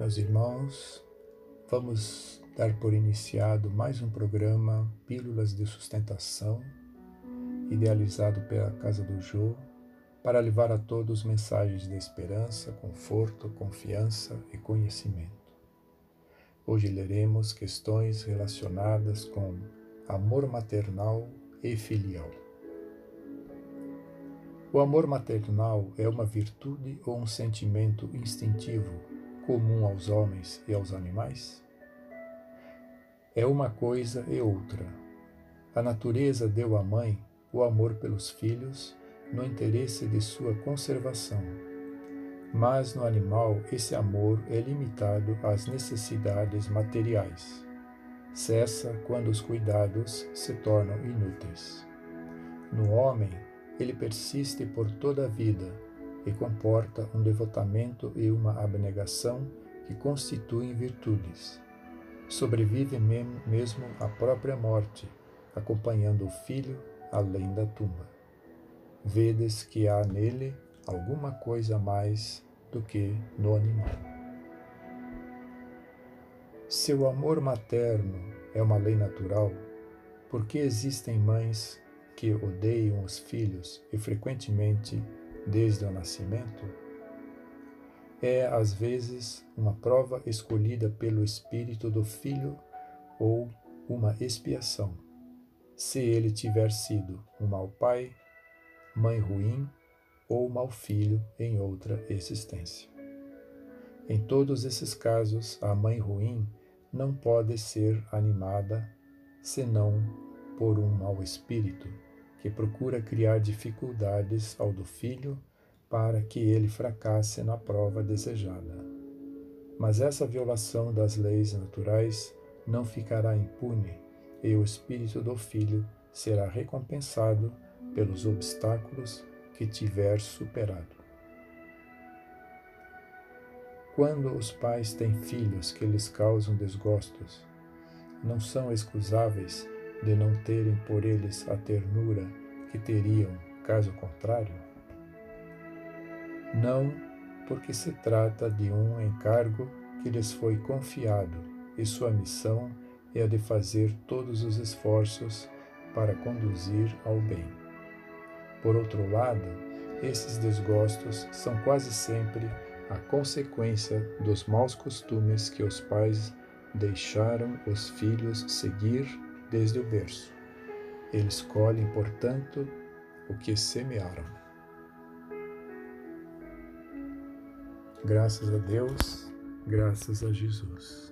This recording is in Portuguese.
Meus irmãos, vamos dar por iniciado mais um programa Pílulas de Sustentação, idealizado pela Casa do Jô, para levar a todos mensagens de esperança, conforto, confiança e conhecimento. Hoje leremos questões relacionadas com amor maternal e filial. O amor maternal é uma virtude ou um sentimento instintivo comum aos homens e aos animais? É uma coisa e outra. A natureza deu à mãe o amor pelos filhos no interesse de sua conservação. Mas no animal esse amor é limitado às necessidades materiais. Cessa quando os cuidados se tornam inúteis. No homem, ele persiste por toda a vida e comporta um devotamento e uma abnegação que constituem virtudes. Sobrevive mesmo à própria morte, acompanhando o filho além da tumba. Vedes que há nele alguma coisa mais do que no animal. Se o amor materno é uma lei natural, por que existem mães que odeiam os filhos e frequentemente desde o nascimento, é às vezes uma prova escolhida pelo espírito do filho ou uma expiação, se ele tiver sido um mau pai, mãe ruim ou mau filho em outra existência. Em todos esses casos, a mãe ruim não pode ser animada senão por um mau espírito que procura criar dificuldades ao do filho para que ele fracasse na prova desejada. Mas essa violação das leis naturais não ficará impune e o espírito do filho será recompensado pelos obstáculos que tiver superado. Quando os pais têm filhos que lhes causam desgostos, não são excusáveis de não terem por eles a ternura que teriam caso contrário? Não, porque se trata de um encargo que lhes foi confiado e sua missão é a de fazer todos os esforços para conduzir ao bem. Por outro lado, esses desgostos são quase sempre a consequência dos maus costumes que os pais deixaram os filhos seguir desde o berço. Eles colhem, portanto, o que semearam. Graças a Deus, graças a Jesus.